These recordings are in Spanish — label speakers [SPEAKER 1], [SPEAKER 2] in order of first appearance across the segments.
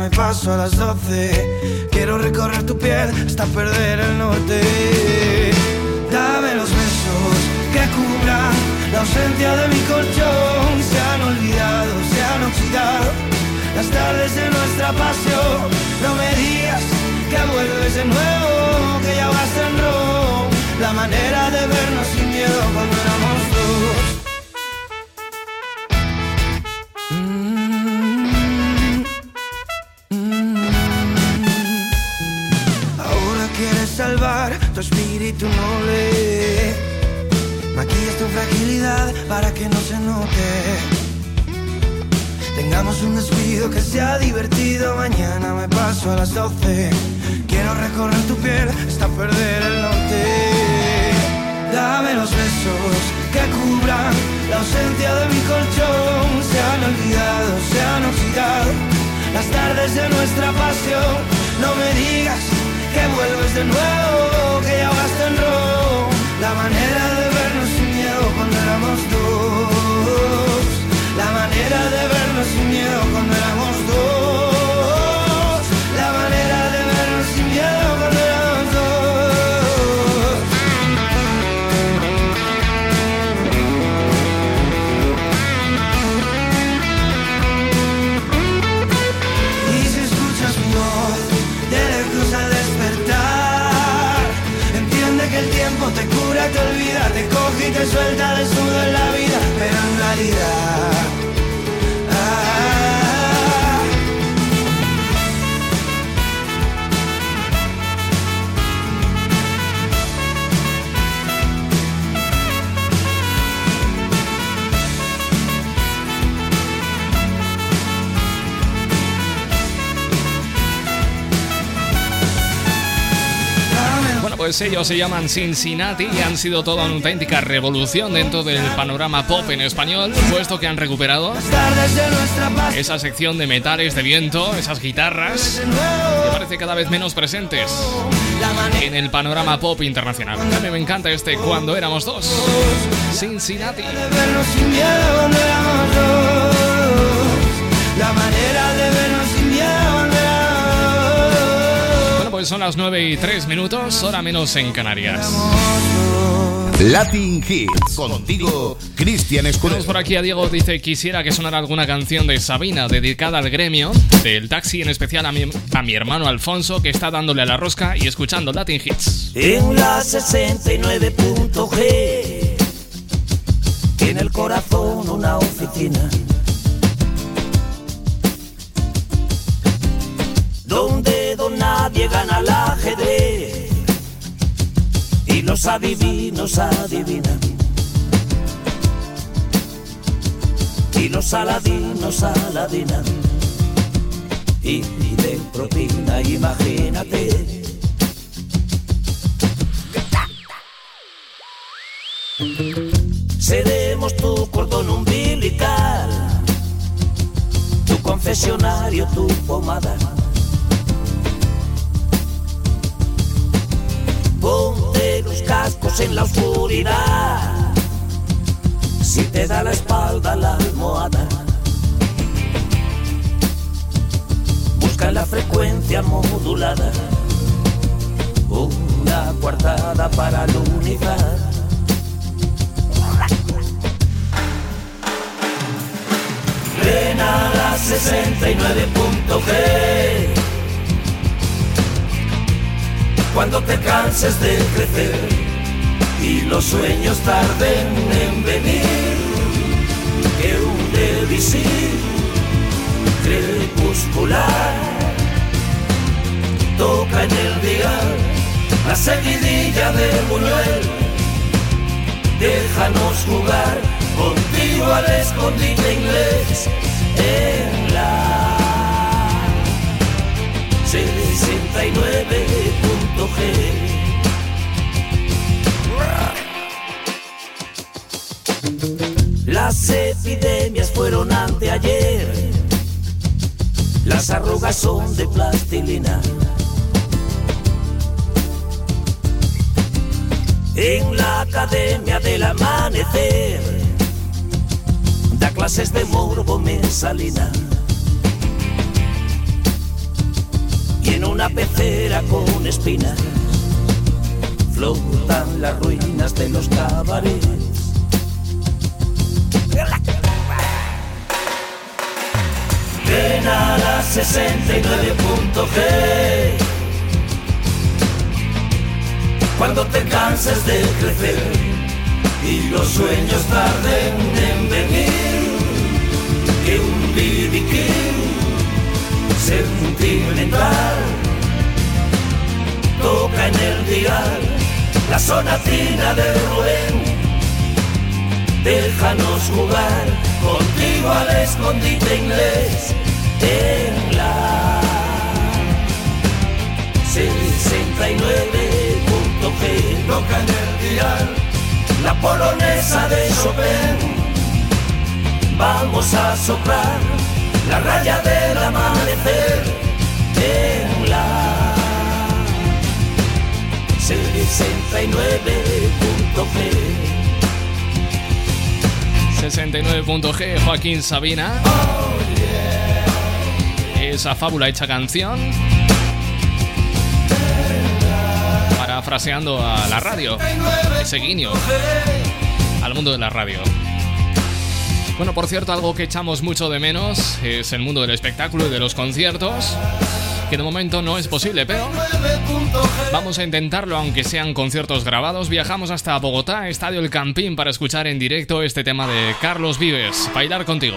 [SPEAKER 1] me paso a las doce. Quiero recorrer tu piel hasta perder el norte. Dame los besos que cubran la ausencia de mi colchón. Se han olvidado, se han oxidado las tardes de nuestra pasión. No me digas que vuelves de nuevo, que ya vas en rojo. La manera de vernos sin miedo cuando éramos espíritu noble. Maquillas tu fragilidad para que no se note. Tengamos un despido que sea divertido. Mañana me paso a las 12. Quiero recorrer tu piel hasta perder el norte. Dame los besos que cubran la ausencia de mi colchón. Se han olvidado, se han oxidado las tardes de nuestra pasión. No me digas que vuelves de nuevo, que ya vas en rojo. La manera de vernos sin miedo cuando éramos dos. La manera de vernos sin miedo cuando éramos coge y te suelta desnudo en
[SPEAKER 2] ellos se llaman Cincinnati y han sido toda una auténtica revolución dentro del panorama pop en español, puesto que han recuperado esa sección de metales de viento, esas guitarras, que parece cada vez menos presentes en el panorama pop internacional. A mí me encanta este Cuando éramos dos. Cincinnati. Pues son las 9 y 3 minutos, hora menos en Canarias.
[SPEAKER 3] Latin Hits. Contigo, Cristian
[SPEAKER 2] Tenemos
[SPEAKER 3] Escudero.
[SPEAKER 2] por aquí a Diego, dice quisiera que sonara alguna canción de Sabina dedicada al gremio, del taxi en especial a mi, a mi hermano Alfonso que está dándole a la rosca y escuchando Latin Hits.
[SPEAKER 4] En la 69.g Tiene el corazón una oficina Donde don nadie gana al ajedrez. Y los adivinos adivinan. Y los aladinos aladinan. Y piden propina, imagínate. Seremos tu cordón umbilical, tu confesionario, tu pomada. Ponte los cascos en la oscuridad, si te da la espalda la almohada. Busca la frecuencia modulada, una coartada para la unidad. Ven a la 69.g Cuando te canses de crecer y los sueños tarden en venir, que un crepuscular toca en el día la seguidilla de Buñuel. Déjanos jugar contigo al escondite inglés en 69.g Las epidemias fueron anteayer, las arrugas son de plastilina. En la Academia del Amanecer, da clases de morbo mensalina. Una pecera con espinas flotan las ruinas de los cabarets. Ven a la 69.g Cuando te canses de crecer y los sueños tarden en venir, sonatina de Rubén. Déjanos jugar contigo al escondite inglés en la 69.g toca en el dial la polonesa de Chopin. Vamos a soplar la raya del amanecer en 69.g
[SPEAKER 2] 69.g Joaquín Sabina. Esa fábula hecha canción. Parafraseando a la radio Ese guiño Al mundo de la radio. Bueno, por cierto, algo que echamos mucho de menos es el mundo del espectáculo y de los conciertos que de momento no es posible, pero vamos a intentarlo aunque sean conciertos grabados. Viajamos hasta Bogotá, Estadio El Campín, para escuchar en directo este tema de Carlos Vives, Bailar contigo.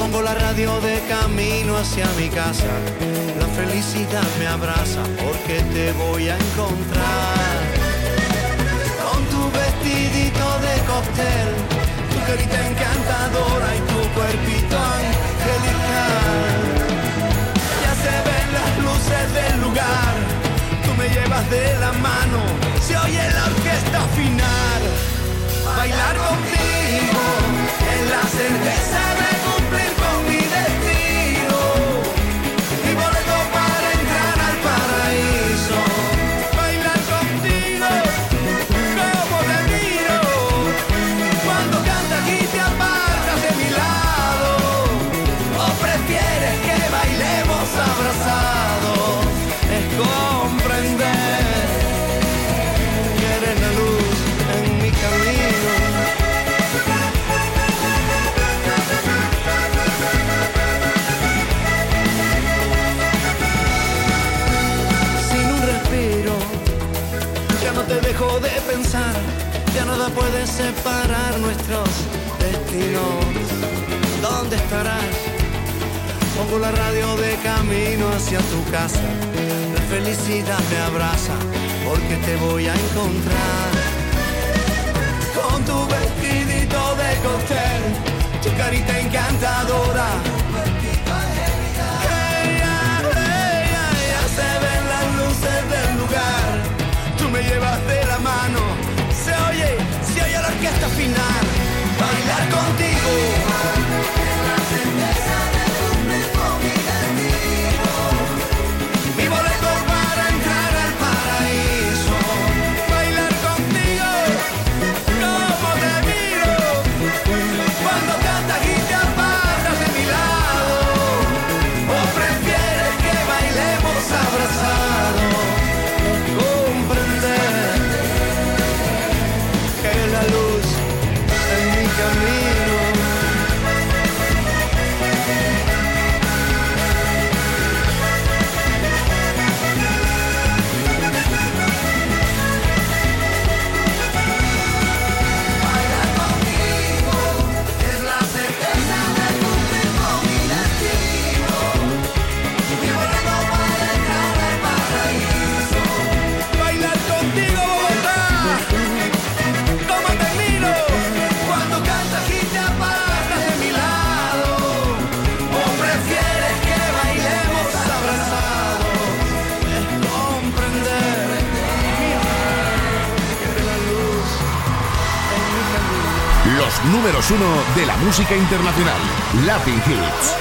[SPEAKER 5] Pongo la radio de camino hacia mi casa. La felicidad me abraza porque te voy a encontrar. Con tu vestidito de cóctel, tu carita encantadora y tu cuerpito angelical. Ya se ven las luces del lugar. Tú me llevas de la mano, se oye la orquesta final. Bailar contigo en la cerveza de puede separar nuestros destinos. ¿Dónde estarás? Pongo la radio de camino hacia tu casa. La felicidad me abraza porque te voy a encontrar. Con tu vestidito de cóctel, tu carita encantadora. Números uno de la música internacional, Latin Hits.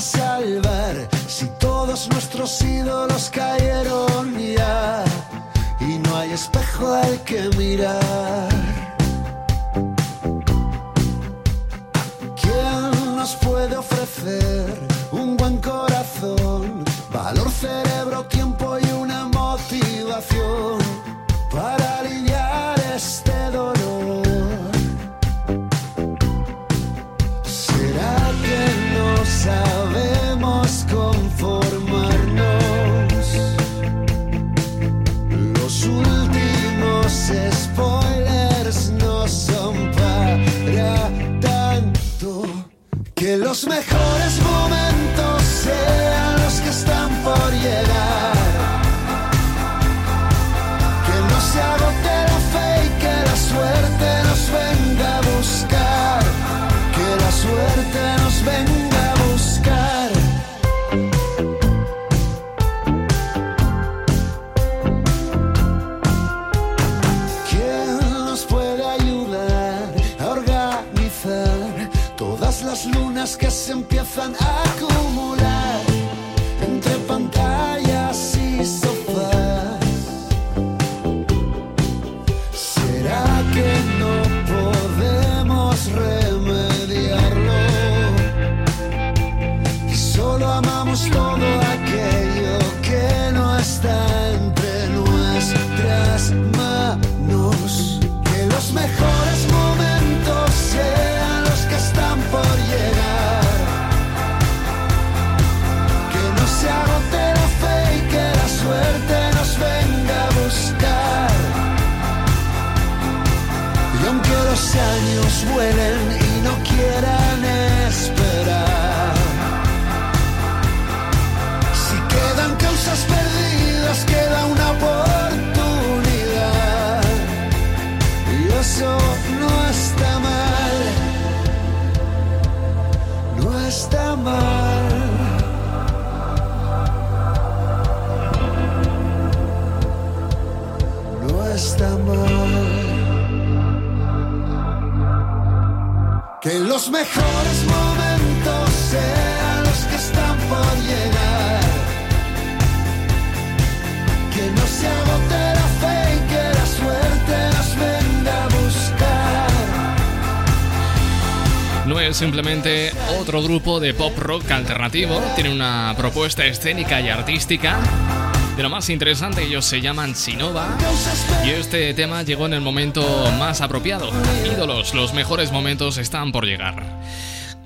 [SPEAKER 5] salvar si todos nuestros ídolos cayeron ya y no hay espejo al que mirar? ¿Quién nos puede ofrecer un buen corazón, valor,
[SPEAKER 3] cerebro, tiempo y una motivación? Uśmiech 别犯
[SPEAKER 2] 爱。Otro grupo de pop rock alternativo. Tiene una propuesta escénica y artística. De lo más interesante, ellos se llaman Sinova. Y este tema llegó en el momento más apropiado. Ídolos, los mejores momentos están por llegar.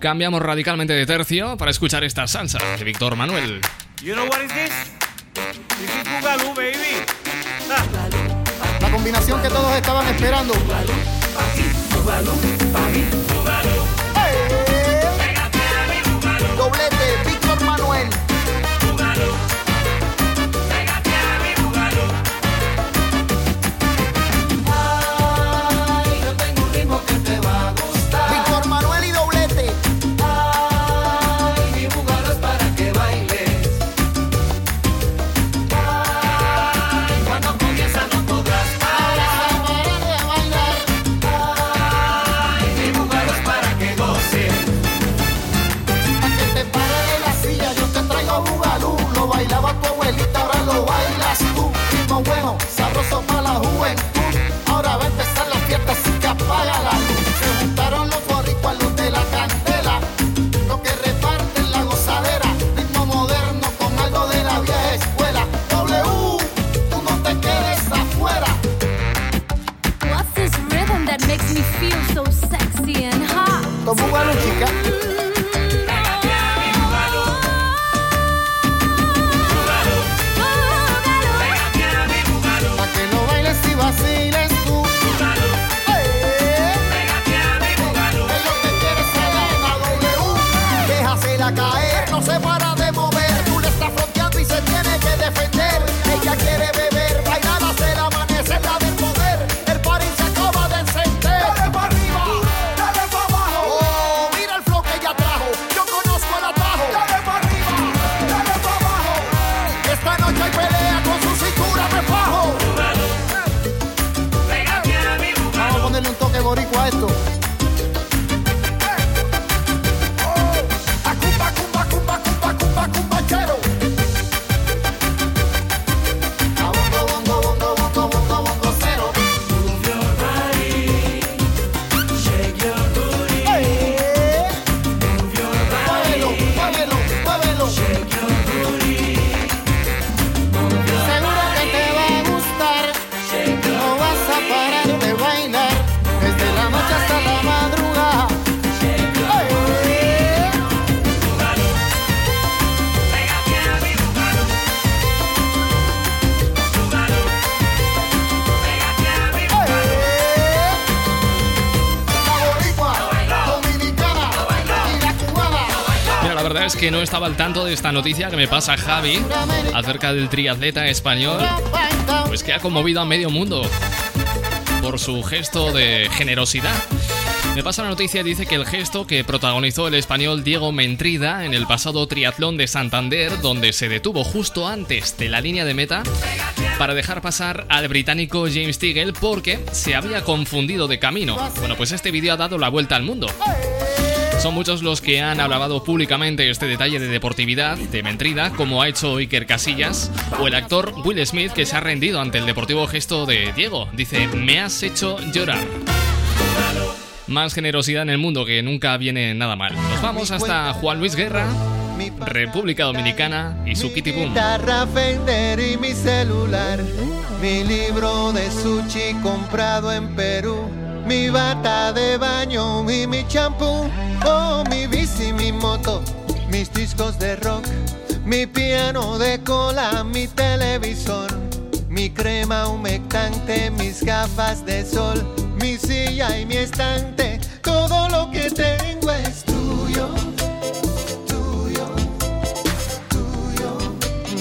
[SPEAKER 2] Cambiamos radicalmente de tercio para escuchar esta salsa de Víctor Manuel.
[SPEAKER 6] La combinación que todos estaban esperando. doblete,
[SPEAKER 2] que no estaba al tanto de esta noticia que me pasa Javi acerca del triatleta español, pues que ha conmovido a medio mundo por su gesto de generosidad. Me pasa la noticia dice que el gesto que protagonizó el español Diego Mentrida en el pasado triatlón de Santander, donde se detuvo justo antes de la línea de meta para dejar pasar al británico James Tiggle porque se había confundido de camino. Bueno, pues este vídeo ha dado la vuelta al mundo. Son muchos los que han alabado públicamente este detalle de deportividad de Mentrida, como ha hecho Iker Casillas, o el actor Will Smith que se ha rendido ante el deportivo gesto de Diego. Dice, me has hecho llorar más generosidad en el mundo, que nunca viene nada mal. Nos vamos hasta Juan Luis Guerra, República Dominicana y su Kitty Boom.
[SPEAKER 7] Fender y mi celular, mi libro de sushi comprado en Perú, mi bata de baño y mi champú, oh mi bici, mi moto, mis discos de rock, mi piano de cola, mi televisor, mi crema humectante, mis gafas de sol mi silla y mi estante, todo lo que tengo es tuyo, tuyo, tuyo.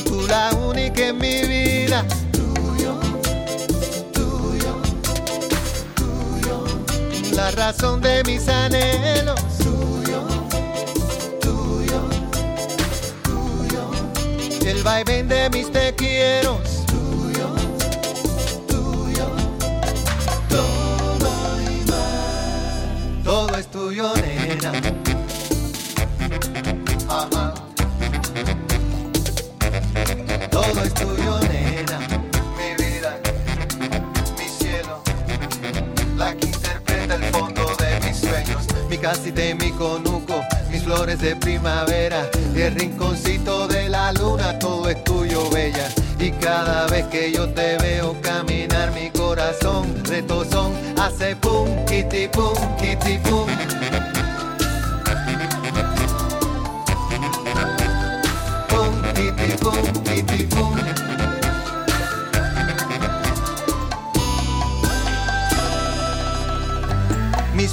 [SPEAKER 7] Tú la única en mi vida, La razón de mis anhelos, tuyo, tuyo, tuyo. El vaivén de mis te quiero tuyo, nena. Todo es tuyo, nena. Casita y mi conuco. Mis flores de primavera. Y el rinconcito de la luna. Todo es tuyo, bella. Y cada vez que yo te veo caminar, mi corazón retozón hace pum, kitty pum, kitty pum. Mis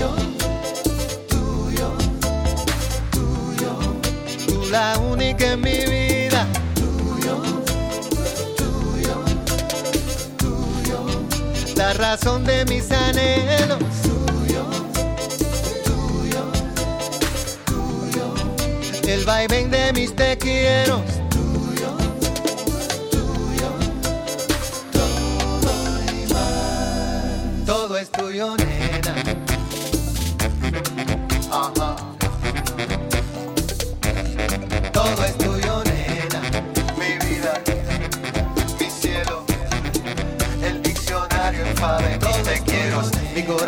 [SPEAKER 7] tuyo, tuyo, tuyo, tú la única en mi vida, tuyo, tuyo, tuyo, la razón de mis anhelos. Tuyo, tuyo, tuyo, el vaivén de mis te quiero. Todo es tuyo,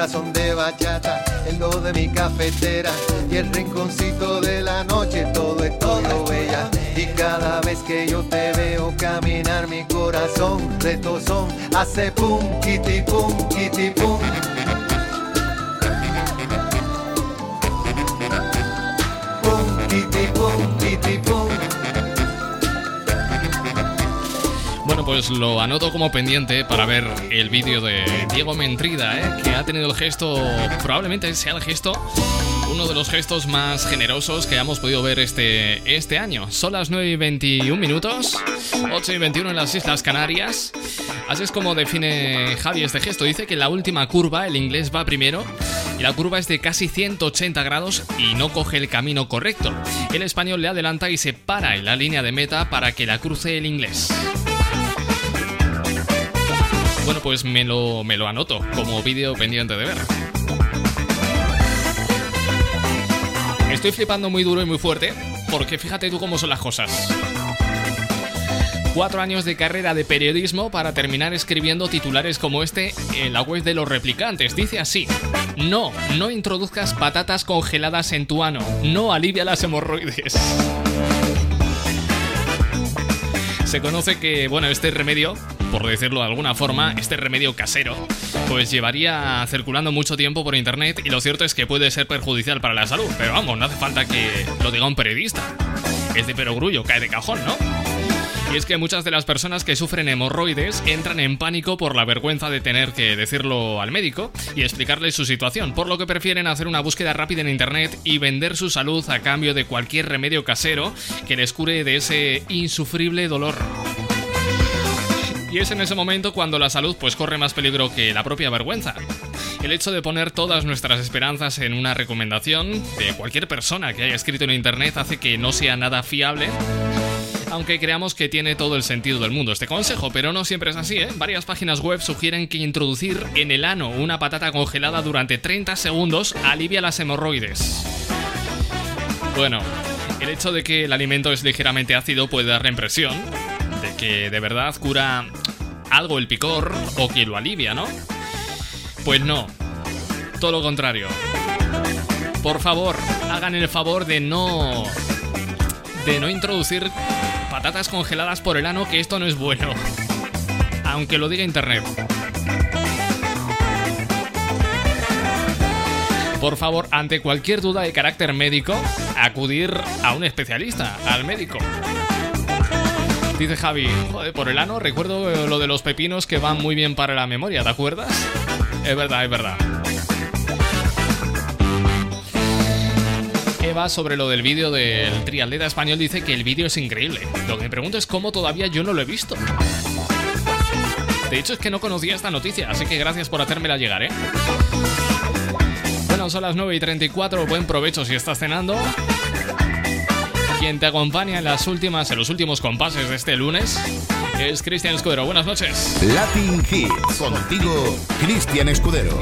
[SPEAKER 7] corazón de bachata, el do de mi cafetera y el rinconcito de la noche, todo es todo bella. Y cada vez que yo te veo caminar, mi corazón retozón hace pum, kitty pum, pum. Pum,
[SPEAKER 2] Pues lo anoto como pendiente para ver el vídeo de Diego Mentrida, ¿eh? que ha tenido el gesto, probablemente sea el gesto uno de los gestos más generosos que hemos podido ver este, este año. Son las 9 y 21 minutos, 8 y 21 en las Islas Canarias. Así es como define Javi este gesto. Dice que la última curva, el inglés va primero, y la curva es de casi 180 grados y no coge el camino correcto. El español le adelanta y se para en la línea de meta para que la cruce el inglés. Bueno, pues me lo, me lo anoto como vídeo pendiente de ver. Estoy flipando muy duro y muy fuerte porque fíjate tú cómo son las cosas. Cuatro años de carrera de periodismo para terminar escribiendo titulares como este en la web de los replicantes. Dice así, no, no introduzcas patatas congeladas en tu ano, no alivia las hemorroides. Se conoce que, bueno, este remedio, por decirlo de alguna forma, este remedio casero, pues llevaría circulando mucho tiempo por internet y lo cierto es que puede ser perjudicial para la salud. Pero vamos, no hace falta que lo diga un periodista. Es de perogrullo, cae de cajón, ¿no? Y es que muchas de las personas que sufren hemorroides entran en pánico por la vergüenza de tener que decirlo al médico y explicarle su situación, por lo que prefieren hacer una búsqueda rápida en internet y vender su salud a cambio de cualquier remedio casero que les cure de ese insufrible dolor. Y es en ese momento cuando la salud pues corre más peligro que la propia vergüenza. El hecho de poner todas nuestras esperanzas en una recomendación de cualquier persona que haya escrito en internet hace que no sea nada fiable aunque creamos que tiene todo el sentido del mundo este consejo, pero no siempre es así, ¿eh? Varias páginas web sugieren que introducir en el ano una patata congelada durante 30 segundos alivia las hemorroides. Bueno, el hecho de que el alimento es ligeramente ácido puede dar la impresión que de verdad cura algo el picor o que lo alivia, ¿no? Pues no, todo lo contrario. Por favor, hagan el favor de no de no introducir patatas congeladas por el ano, que esto no es bueno. Aunque lo diga internet. Por favor, ante cualquier duda de carácter médico, acudir a un especialista, al médico. Dice Javi, joder, por el ano recuerdo lo de los pepinos que van muy bien para la memoria, ¿te acuerdas? Es verdad, es verdad. Eva sobre lo del vídeo del triatleta español dice que el vídeo es increíble. Lo que me pregunto es cómo todavía yo no lo he visto. De hecho es que no conocía esta noticia, así que gracias por hacérmela llegar, ¿eh? Bueno, son las 9 y 34, buen provecho si estás cenando. Quien te acompaña en las últimas, en los últimos compases de este lunes es Cristian Escudero. Buenas noches.
[SPEAKER 3] Latin Hits. Contigo, Cristian Escudero.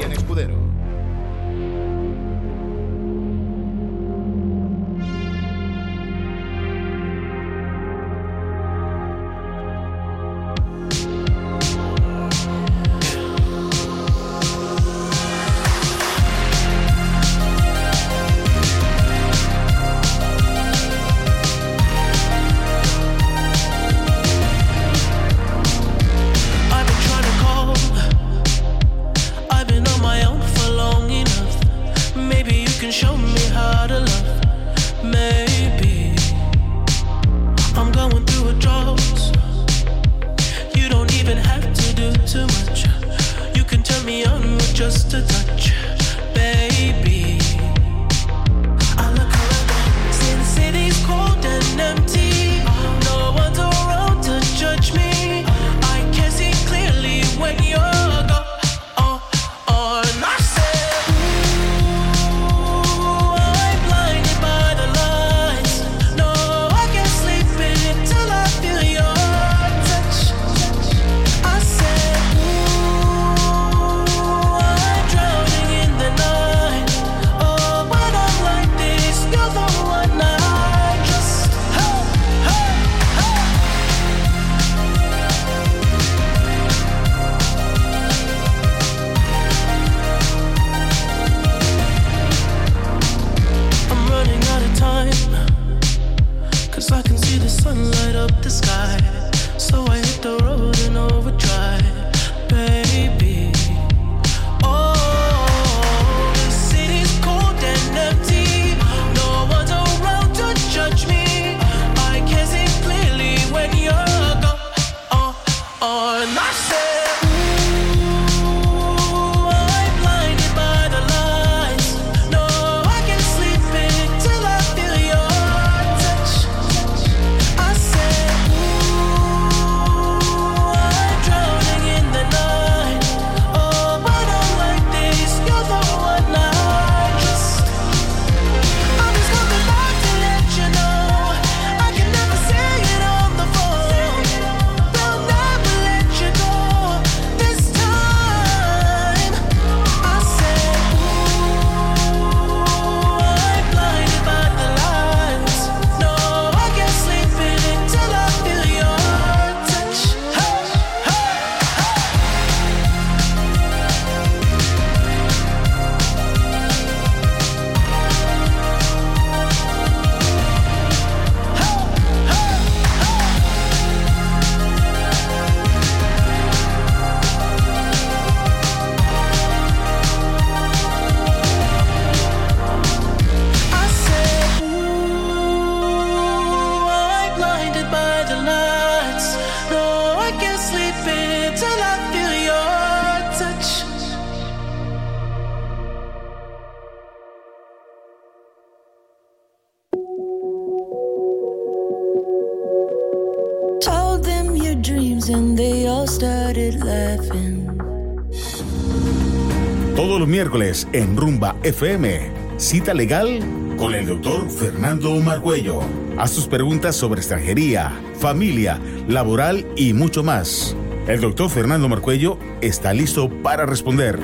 [SPEAKER 3] Todos los miércoles en Rumba FM, cita legal con el doctor Fernando Marcuello. Haz tus preguntas sobre extranjería, familia, laboral y mucho más. El doctor Fernando Marcuello está listo para responder.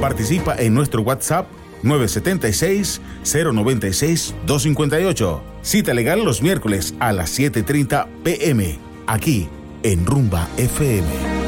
[SPEAKER 3] Participa en nuestro WhatsApp 976-096-258. Cita legal los miércoles a las 7.30 pm, aquí en Rumba FM.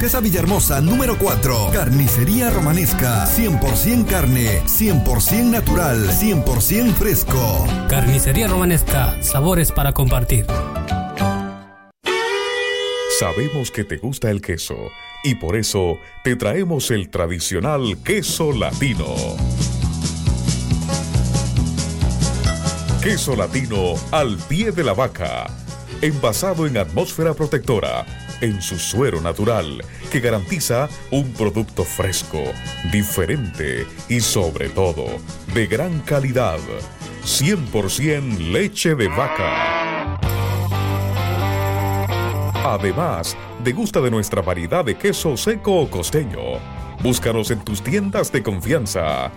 [SPEAKER 8] Duquesa Villahermosa número 4. Carnicería Romanesca, 100% carne, 100% natural, 100% fresco.
[SPEAKER 9] Carnicería Romanesca, sabores para compartir.
[SPEAKER 10] Sabemos que te gusta el queso y por eso te traemos el tradicional queso latino. Queso latino al pie de la vaca, envasado en atmósfera protectora en su suero natural, que garantiza un producto fresco, diferente y sobre todo de gran calidad. 100% leche de vaca. Además, degusta de nuestra variedad de queso seco o costeño. Búscanos en tus tiendas de confianza.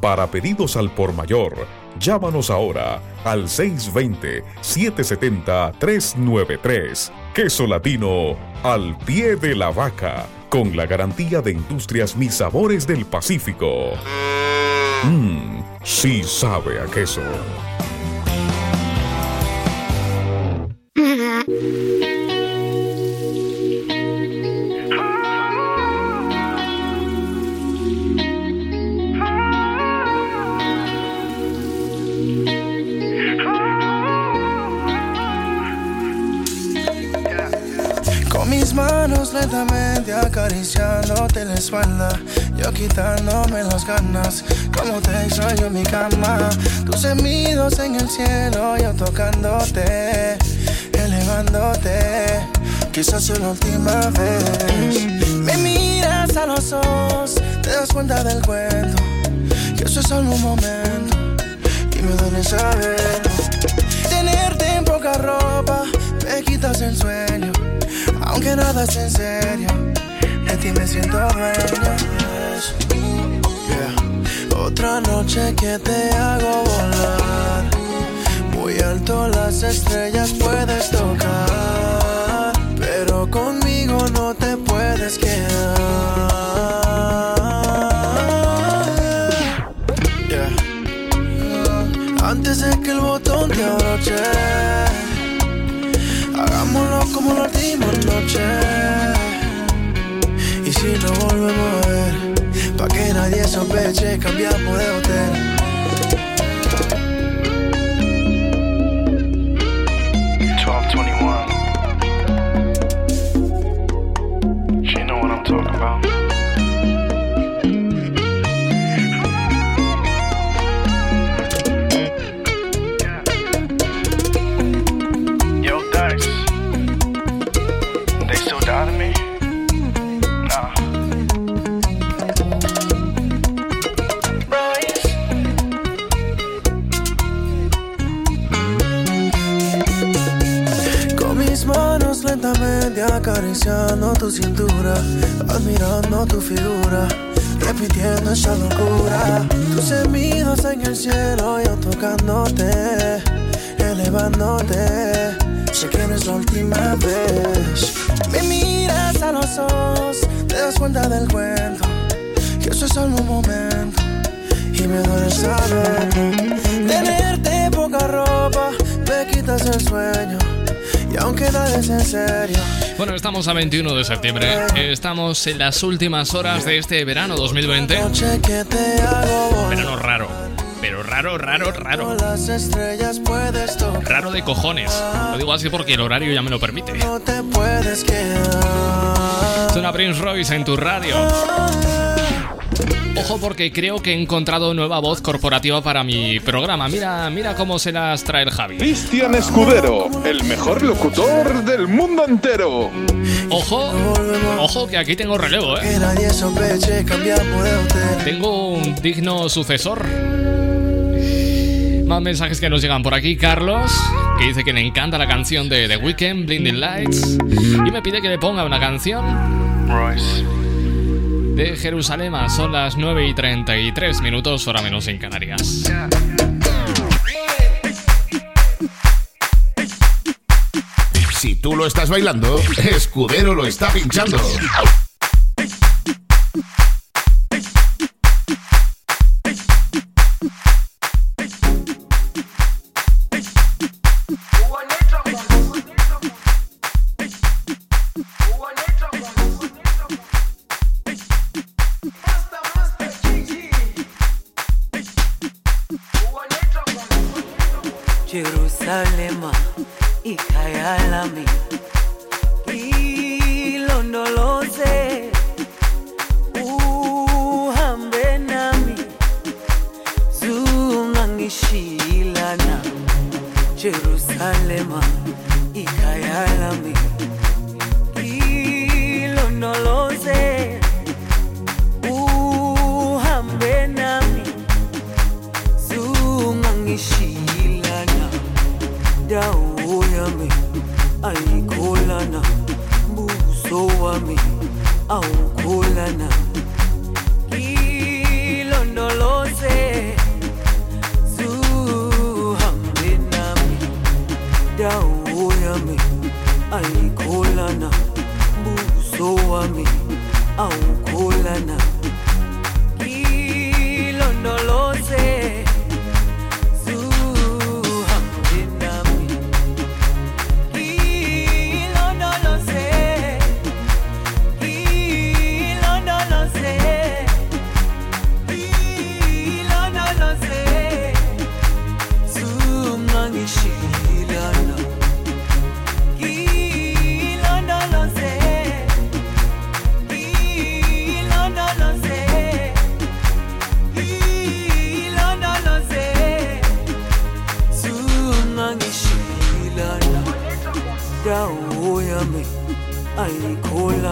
[SPEAKER 10] Para pedidos al por mayor, llámanos ahora al 620-770-393. Queso latino al pie de la vaca, con la garantía de Industrias Mis Sabores del Pacífico. Mmm, sí sabe a queso.
[SPEAKER 1] acariciándote la espalda, yo quitándome las ganas, como te extraño en mi cama, tus gemidos en el cielo, yo tocándote, elevándote, quizás sea la última vez. Me miras a los ojos, te das cuenta del cuento, que eso es solo un momento, y me duele saber, tenerte en poca ropa, me quitas el sueño. Aunque nada es en serio, de ti me siento dueño. Yeah. Otra noche que te hago volar. Muy alto las estrellas puedes tocar. Pero conmigo no te puedes quedar. Sospeche, cambiamos de hotel. Esa locura. Tus gemidos en el cielo, yo tocándote, elevándote. Sé que no es la última vez. Me miras a los ojos, te das cuenta del cuento, que eso es solo un momento, y me duele saber. Tenerte poca ropa, me quitas el sueño. Aunque nada es en serio.
[SPEAKER 2] Bueno, estamos a 21 de septiembre. Estamos en las últimas horas de este verano 2020. Verano raro. Pero raro, raro, raro. Raro de cojones. Lo digo así porque el horario ya me lo permite. Suena Prince Royce en tu radio. Ojo porque creo que he encontrado nueva voz corporativa para mi programa. Mira, mira cómo se las trae el Javi.
[SPEAKER 11] Cristian Escudero, el mejor locutor del mundo entero.
[SPEAKER 2] Ojo, ojo que aquí tengo relevo, ¿eh? Tengo un digno sucesor. Más mensajes que nos llegan por aquí. Carlos, que dice que le encanta la canción de The Weeknd, Blinding Lights, y me pide que le ponga una canción
[SPEAKER 12] Royce.
[SPEAKER 2] De Jerusalén. Son las 9 y 33 minutos, hora menos en Canarias.
[SPEAKER 13] Si tú lo estás bailando, Escudero lo está pinchando.
[SPEAKER 14] Dawo yami ayikholana buso wami awukholana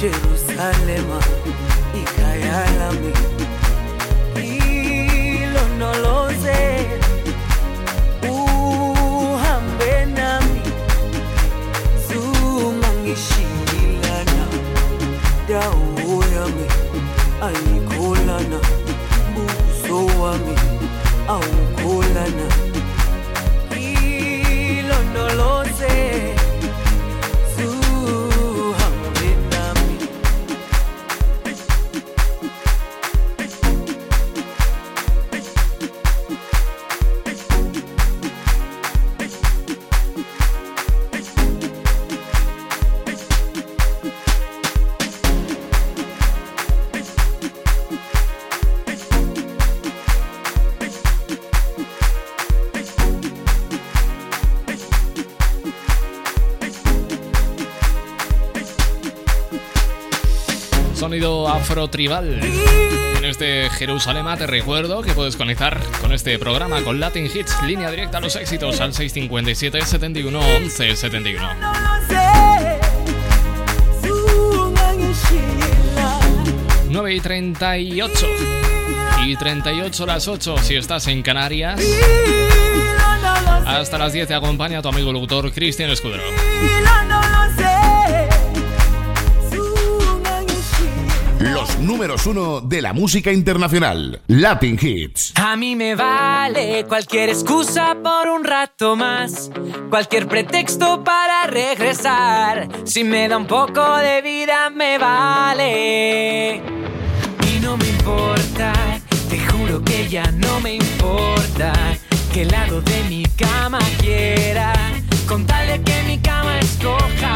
[SPEAKER 14] Jerusalema ikhaya lami ilondoloze uhambe nami. Zungangishilana dawo yami ayikholana buso wami awukholana ilondoloze
[SPEAKER 2] En este Jerusalén te recuerdo que puedes conectar con este programa con Latin Hits, línea directa a los éxitos al 657 71 11 71. 9 y 38 y 38 las 8 si estás en Canarias. Hasta las 10 te acompaña tu amigo locutor Cristian Escudero.
[SPEAKER 13] Números uno de la música internacional, Latin Hits.
[SPEAKER 15] A mí me vale cualquier excusa por un rato más, cualquier pretexto para regresar. Si me da un poco de vida, me vale. Y no me importa, te juro que ya no me importa que lado de mi cama quiera, con tal de que mi cama escoja.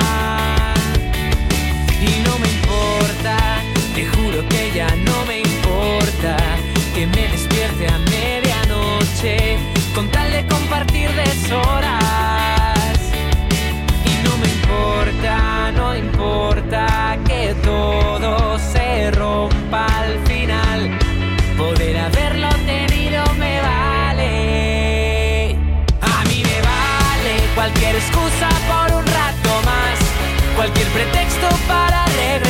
[SPEAKER 15] Y no me importa, te juro que ya no me importa que me despierte a medianoche, con tal de compartir deshoras. Y no me importa, no importa que todo se rompa al final, poder haberlo tenido me vale. A mí me vale cualquier excusa por un rato más, cualquier pretexto para regresar.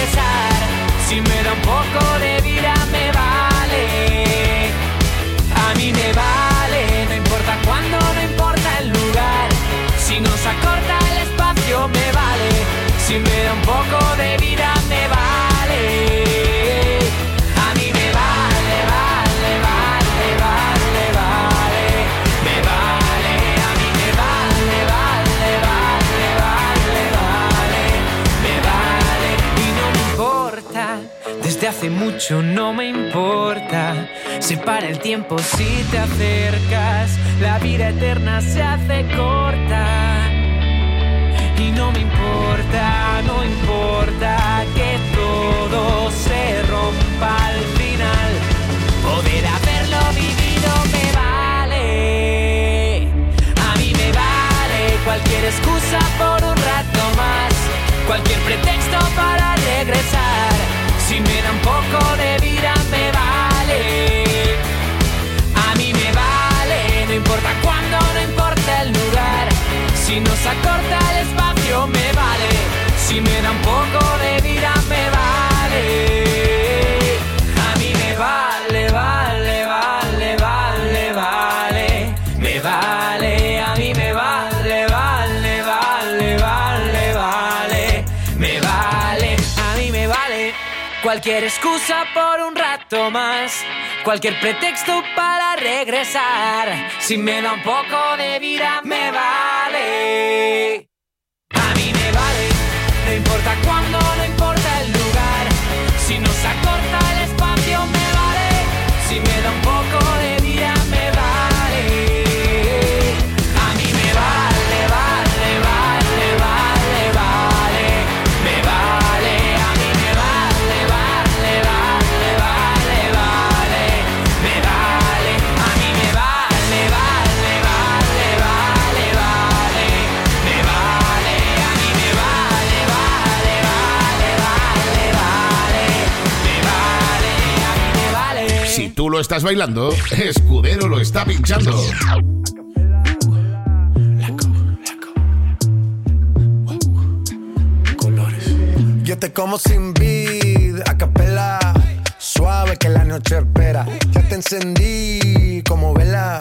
[SPEAKER 15] Si me da un poco de vida me vale. A mí me vale, no importa cuándo, no importa el lugar. Si nos acorta el espacio me vale. Si me da un poco de vida Desde hace mucho no me importa. Se para el tiempo si te acercas. La vida eterna se hace corta. Y no me importa, no importa que todo se rompa al final. Poder haberlo vivido me vale. A mí me vale cualquier excusa por un rato más. Cualquier pretexto para regresar. Si me da un poco de vida me vale. Cualquier excusa por un rato más, cualquier pretexto para regresar. Si me da un poco de vida, me vale. A mí me vale, no importa cuándo,
[SPEAKER 13] lo estás bailando, Escudero lo está pinchando.
[SPEAKER 16] Yo te como sin vid, a capela. Suave que la noche espera. Ya te encendí como vela.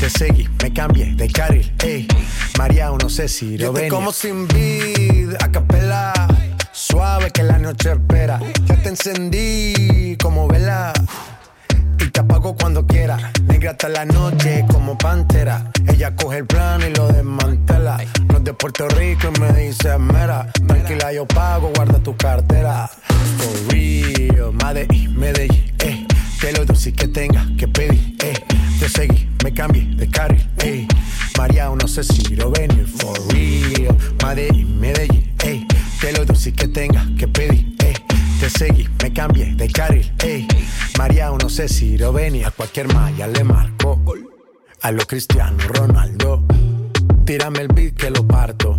[SPEAKER 16] Te seguí, me cambié de carril, eh. María, no sé si lo venir.
[SPEAKER 17] como
[SPEAKER 16] sin vid, a capela. Suave que la noche espera. Ya te encendí como vela. Y te apago cuando quiera. Negra hasta la noche como pantera. Ella coge el plano y lo desmantela. No es de Puerto Rico y me dice mera. Tranquila, yo pago, guarda tu cartera. For real, Medellín, Medellín, eh. Te lo si que tenga que pedir, eh. Te seguí, me cambié de carril, eh. María, no sé si lo venir for real. Madrid, Medellín, eh. Te lo si que tenga que pedir, eh. Te seguí, me cambié de carril, eh. María, no sé si lo venir. A cualquier malla le marco. A lo Cristiano Ronaldo. Tírame el beat que lo parto.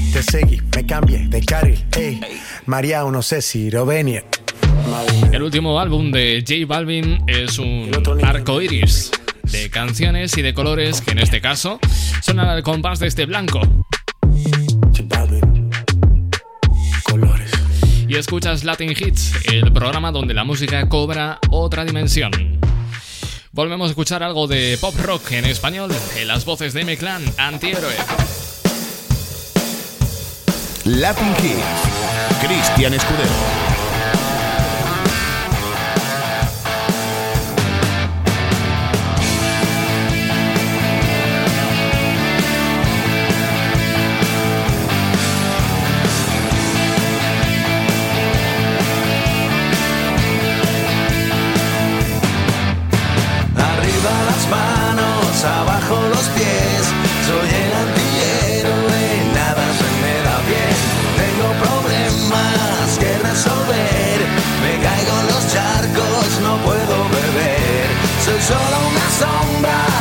[SPEAKER 16] Te seguí, me cambié de carril. María, no sé si lo venir.
[SPEAKER 2] El último álbum de J Balvin es un arco iris de canciones y de colores que en este caso son al compás de este blanco. Y escuchas Latin Hits, el programa donde la música cobra otra dimensión. Volvemos a escuchar algo de pop rock en español en las voces de M-Clan, Antihéroe.
[SPEAKER 13] Latin Hits, Cristian Escudero.
[SPEAKER 4] Sombra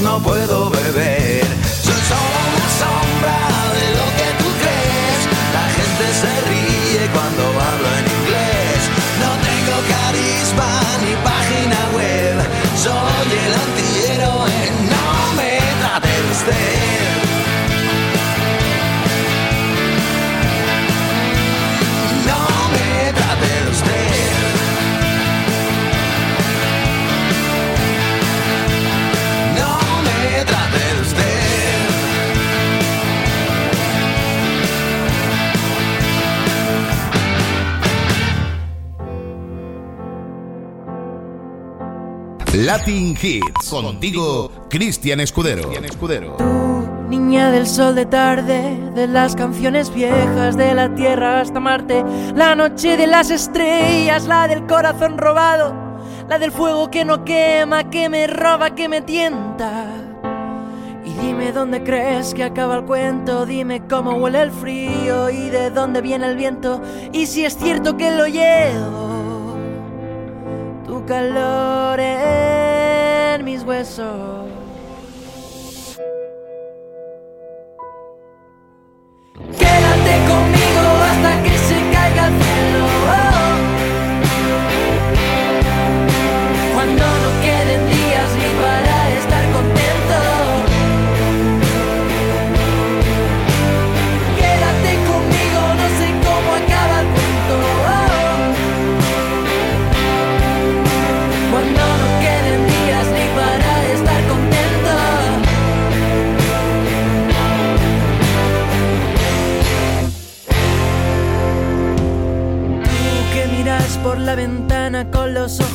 [SPEAKER 4] no puedo beber.
[SPEAKER 13] Latin Hits. Contigo, Cristian Escudero. Escudero.
[SPEAKER 14] Niña del sol de tarde, de las canciones viejas, de la tierra hasta Marte, la noche de las estrellas, la del corazón robado, la del fuego que no quema, que me roba, que me tienta. Y dime dónde crees que acaba el cuento, dime cómo huele el frío y de dónde viene el viento, y si es cierto que lo llevo, calor en mis huesos.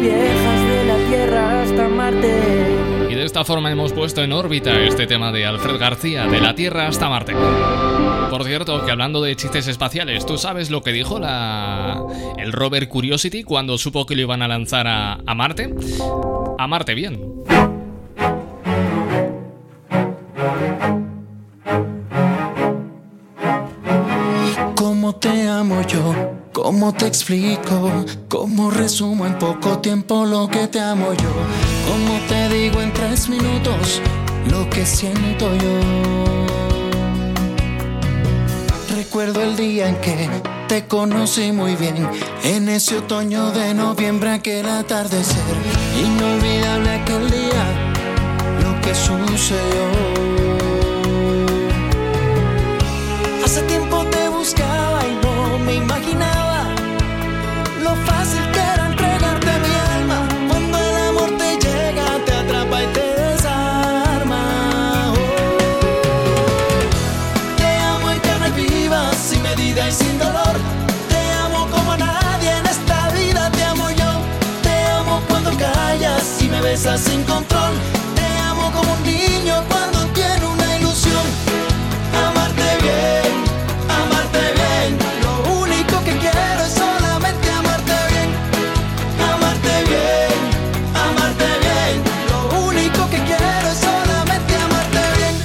[SPEAKER 14] Viejas de la tierra hasta Marte.
[SPEAKER 2] Y de esta forma hemos puesto en órbita este tema de Alfred García, de la Tierra hasta Marte. Por cierto, que hablando de chistes espaciales, ¿tú sabes lo que dijo la... el rover Curiosity cuando supo que lo iban a lanzar a Marte? A Marte, bien.
[SPEAKER 18] Te explico? ¿Cómo resumo en poco tiempo lo que te amo yo? ¿Cómo te digo en tres minutos lo que siento yo? Recuerdo el día en que te conocí muy bien, en ese otoño de noviembre, aquel atardecer. Inolvidable aquel día, lo que sucedió. Te amo como un niño cuando tiene una ilusión. Amarte bien, amarte bien. Lo único que quiero es solamente amarte bien. Amarte bien, amarte bien. Lo único que quiero es solamente amarte bien.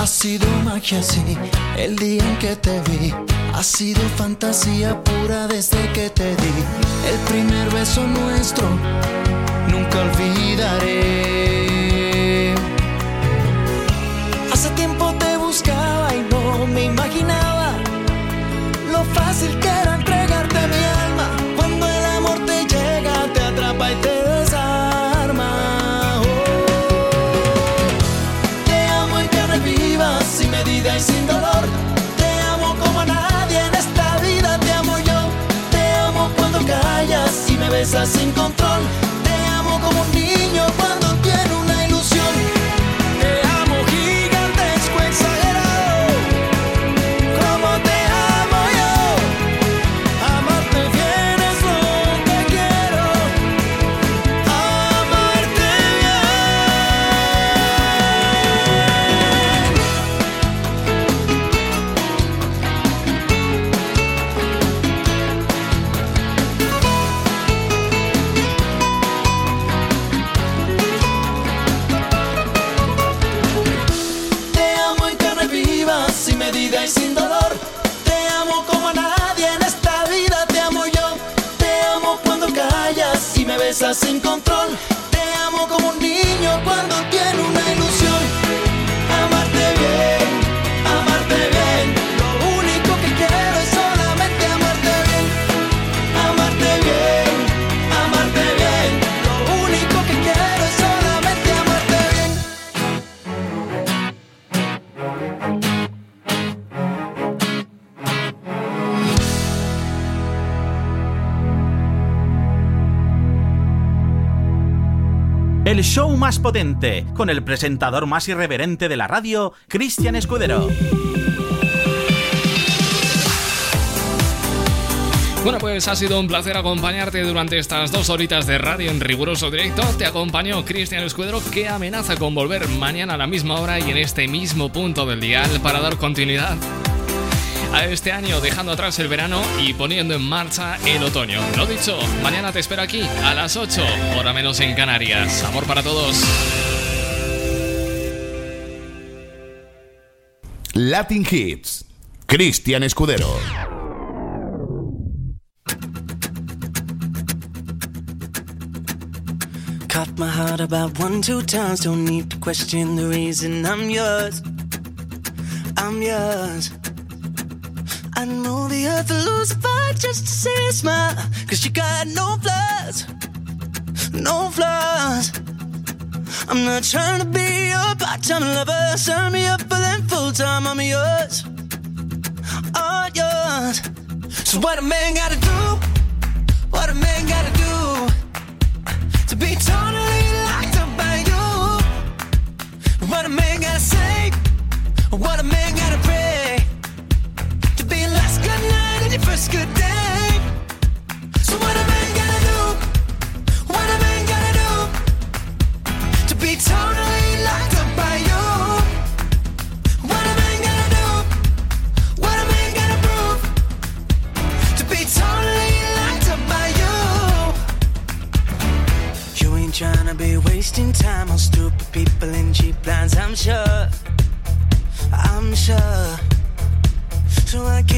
[SPEAKER 18] Ha sido magia, sí, el día en que te vi. Ha sido fantasía pura desde que te di. El primer beso nuestro, nunca olvidaré. Besas sin control. Te amo como un niño cuando
[SPEAKER 19] con el presentador más irreverente de la radio, Cristian Escudero.
[SPEAKER 2] Bueno, pues ha sido un placer acompañarte durante estas dos horitas de radio en riguroso directo. Te acompañó Cristian Escudero, que amenaza con volver mañana a la misma hora y en este mismo punto del dial para dar continuidad a este año, dejando atrás el verano y poniendo en marcha el otoño. Lo dicho, mañana te espero aquí a las 8, hora menos en Canarias. Amor para todos.
[SPEAKER 13] Latin Hits. Cristian Escudero.
[SPEAKER 18] Cut my heart about one, two times. Don't need to question the reason I'm yours. I'm yours. I'd move the earth to lose a fight just to see a smile. Cause you got no flaws. No flaws. I'm not trying to be your part-time lover. Sign me up for them full-time. I'm yours. All yours. So what a man gotta do? What a man gotta do? to be totally I'm sure. I'm sure. So I gave